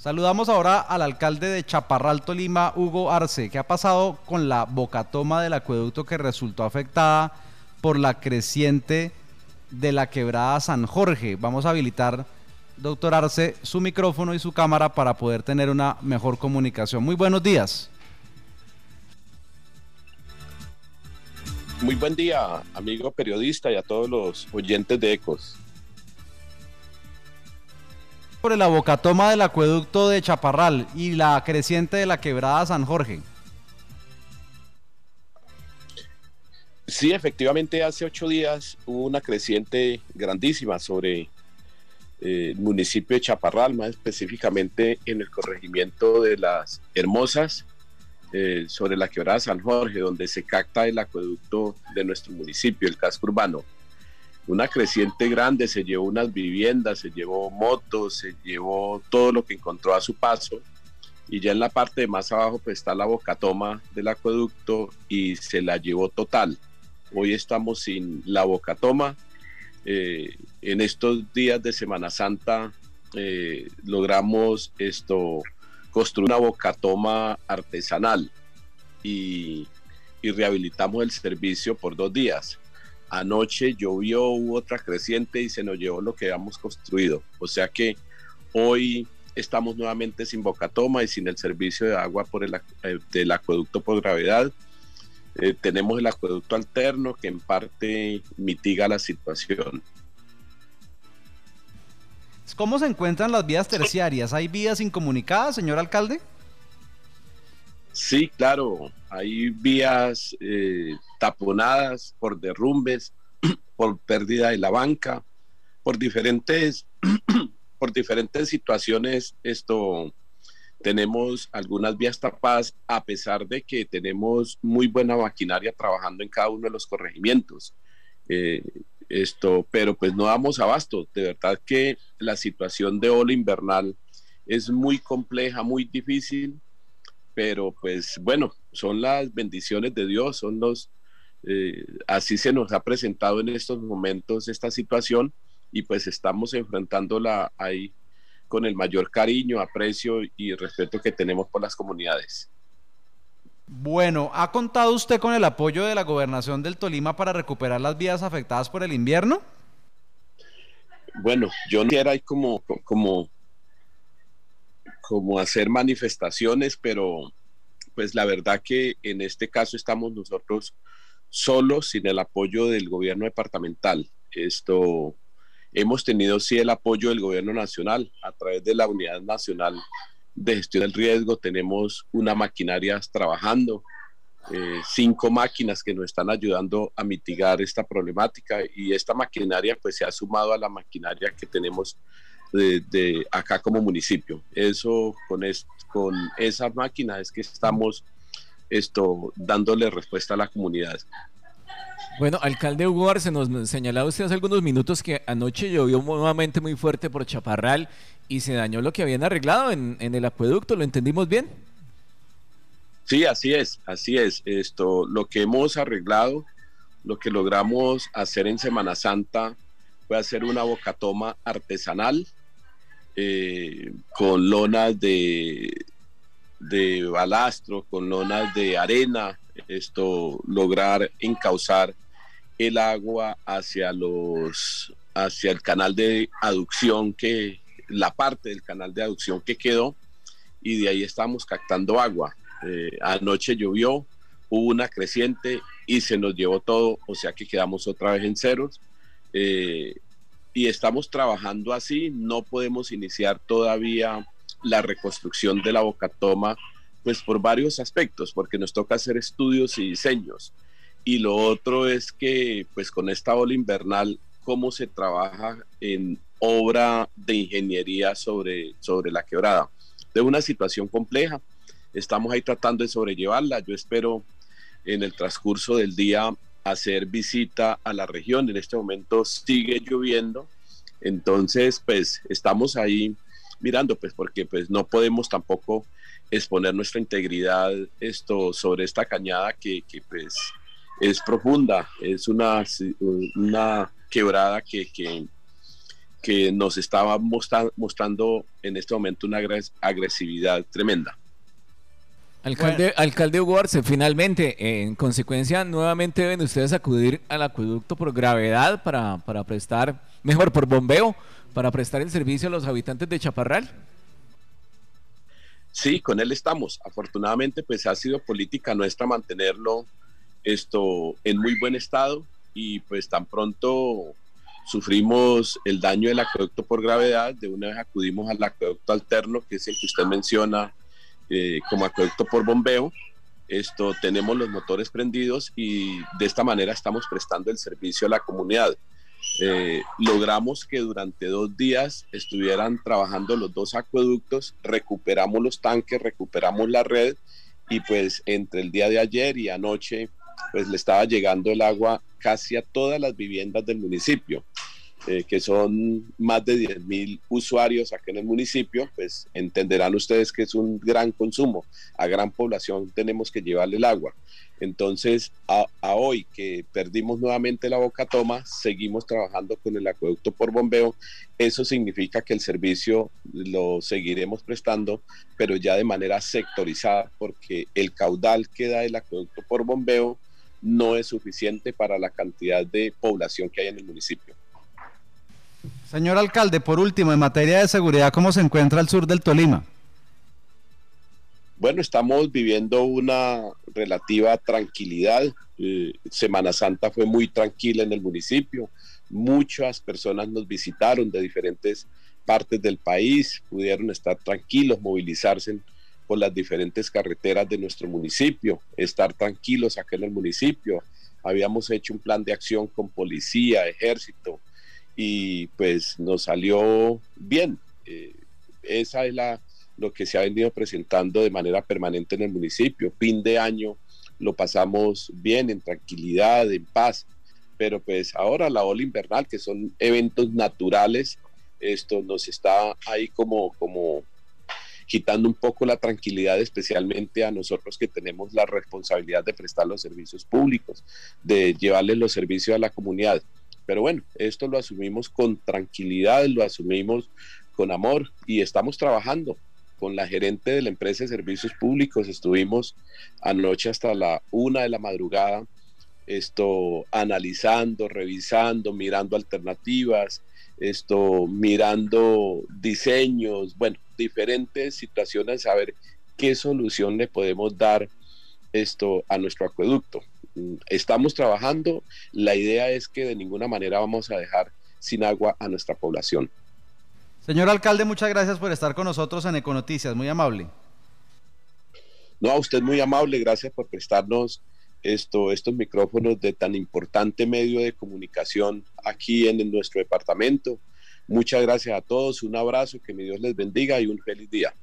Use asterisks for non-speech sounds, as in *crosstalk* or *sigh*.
Saludamos ahora al alcalde de Chaparral, Tolima, Hugo Arce. ¿Qué ha pasado con la bocatoma del acueducto que resultó afectada por la creciente de la quebrada San Jorge? Vamos a habilitar, doctor Arce, su micrófono y su cámara para poder tener una mejor comunicación. Muy buenos días. Muy buen día, amigo periodista y a todos los oyentes de Ecos. Por el abocatoma del acueducto de Chaparral y la creciente de la quebrada San Jorge. Sí, efectivamente, hace ocho días hubo una creciente grandísima sobre eh, el municipio de Chaparral, más específicamente en el corregimiento de las Hermosas, eh, sobre la quebrada San Jorge, donde se capta el acueducto de nuestro municipio, el casco urbano una creciente grande, se llevó unas viviendas, se llevó motos, se llevó todo lo que encontró a su paso. Y ya en la parte de más abajo pues está la bocatoma del acueducto y se la llevó total. Hoy estamos sin la bocatoma. Eh, en estos días de Semana Santa eh, logramos esto construir una bocatoma artesanal y, y rehabilitamos el servicio por dos días Anoche llovió, hubo otra creciente y se nos llevó lo que habíamos construido. O sea que hoy estamos nuevamente sin bocatoma y sin el servicio de agua por el eh, del acueducto por gravedad. Eh, tenemos el acueducto alterno que en parte mitiga la situación. ¿Cómo se encuentran las vías terciarias? ¿Hay vías incomunicadas, señor alcalde? Sí, claro, hay vías eh, taponadas por derrumbes, *clears throat* por pérdida de la banca, por diferentes, *clears throat* por diferentes situaciones. Esto tenemos algunas vías tapadas a pesar de que tenemos muy buena maquinaria trabajando en cada uno de los corregimientos. Eh, esto, pero pues no damos abasto. De verdad que la situación de ola invernal es muy compleja, muy difícil pero pues bueno, son las bendiciones de Dios, son los, eh, así se nos ha presentado en estos momentos esta situación y pues estamos enfrentándola ahí con el mayor cariño, aprecio y respeto que tenemos por las comunidades. Bueno, ¿ha contado usted con el apoyo de la gobernación del Tolima para recuperar las vías afectadas por el invierno? Bueno, yo no quiero como, como como hacer manifestaciones, pero pues la verdad que en este caso estamos nosotros solos sin el apoyo del gobierno departamental. Esto hemos tenido sí el apoyo del gobierno nacional a través de la Unidad Nacional de Gestión del Riesgo. Tenemos una maquinaria trabajando, eh, cinco máquinas que nos están ayudando a mitigar esta problemática y esta maquinaria pues se ha sumado a la maquinaria que tenemos de, acá como municipio. Eso con, con esa máquina es que estamos esto dándole respuesta a la comunidad. Bueno, alcalde Hugo se nos señalaba usted hace algunos minutos que anoche llovió nuevamente muy fuerte por Chaparral y se dañó lo que habían arreglado en, en el acueducto, ¿lo entendimos bien? Sí, así es, así es. Esto, lo que hemos arreglado, lo que logramos hacer en Semana Santa fue hacer una bocatoma artesanal eh, con lonas de, de balastro, con lonas de arena, esto lograr encauzar el agua hacia los hacia el canal de aducción que la parte del canal de aducción que quedó y de ahí estamos captando agua. Eh, anoche llovió, hubo una creciente y se nos llevó todo, o sea que quedamos otra vez en ceros. Eh, y estamos trabajando así. No podemos iniciar todavía la reconstrucción de la bocatoma, pues por varios aspectos, porque nos toca hacer estudios y diseños. Y lo otro es que, pues con esta ola invernal, cómo se trabaja en obra de ingeniería sobre, sobre la quebrada. De una situación compleja, estamos ahí tratando de sobrellevarla. Yo espero en el transcurso del día hacer visita a la región. En este momento sigue lloviendo, entonces pues estamos ahí mirando, pues porque pues no podemos tampoco exponer nuestra integridad esto sobre esta cañada que, pues es profunda, es una, una quebrada que, que, que nos estaba mostrando en este momento una agresividad tremenda. Alcalde, alcalde Hugo Arce, finalmente, en consecuencia, nuevamente deben ustedes acudir al acueducto por gravedad para, para prestar, mejor por bombeo, para prestar el servicio a los habitantes de Chaparral. Sí, con él estamos. Afortunadamente, pues ha sido política nuestra mantenerlo esto en muy buen estado y pues tan pronto sufrimos el daño del acueducto por gravedad, de una vez acudimos al acueducto alterno, que es el que usted menciona eh, como acueducto por bombeo. Esto tenemos los motores prendidos y de esta manera estamos prestando el servicio a la comunidad. Eh, logramos que durante dos días estuvieran trabajando los dos acueductos, recuperamos los tanques, recuperamos la red y pues entre el día de ayer y anoche pues le estaba llegando el agua casi a todas las viviendas del municipio. Eh, que son más de 10 mil usuarios aquí en el municipio, pues entenderán ustedes que es un gran consumo. A gran población tenemos que llevarle el agua. Entonces, a, hoy que perdimos nuevamente la boca toma, seguimos trabajando con el acueducto por bombeo. Eso significa que el servicio lo seguiremos prestando, pero ya de manera sectorizada, porque el caudal que da el acueducto por bombeo no es suficiente para la cantidad de población que hay en el municipio. Señor alcalde, por último, en materia de seguridad, ¿cómo se encuentra el sur del Tolima? Bueno, estamos viviendo una relativa tranquilidad. Eh, Semana Santa fue muy tranquila en el municipio. Muchas personas nos visitaron de diferentes partes del país, pudieron estar tranquilos, movilizarse por las diferentes carreteras de nuestro municipio, estar tranquilos acá en el municipio. Habíamos hecho un plan de acción con policía, ejército, y pues nos salió bien. Eh, esa es la, lo que se ha venido presentando de manera permanente en el municipio. Fin de año lo pasamos bien, en tranquilidad, en paz, pero pues ahora la ola invernal, que son eventos naturales, esto nos está ahí como, como quitando un poco la tranquilidad, especialmente a nosotros que tenemos la responsabilidad de prestar los servicios públicos, de llevarles los servicios a la comunidad. Pero bueno, esto lo asumimos con tranquilidad, lo asumimos con amor y estamos trabajando con la gerente de la empresa de servicios públicos. Estuvimos anoche hasta la una de la madrugada, esto analizando, revisando, mirando alternativas, esto mirando diseños, bueno, diferentes situaciones, a ver qué solución le podemos dar esto a nuestro acueducto. Estamos trabajando, la idea es que de ninguna manera vamos a dejar sin agua a nuestra población. Señor alcalde, muchas gracias por estar con nosotros en Econoticias, muy amable. No, a usted muy amable, gracias por prestarnos esto, estos micrófonos de tan importante medio de comunicación aquí en nuestro departamento. Muchas gracias a todos, un abrazo, que mi Dios les bendiga y un feliz día.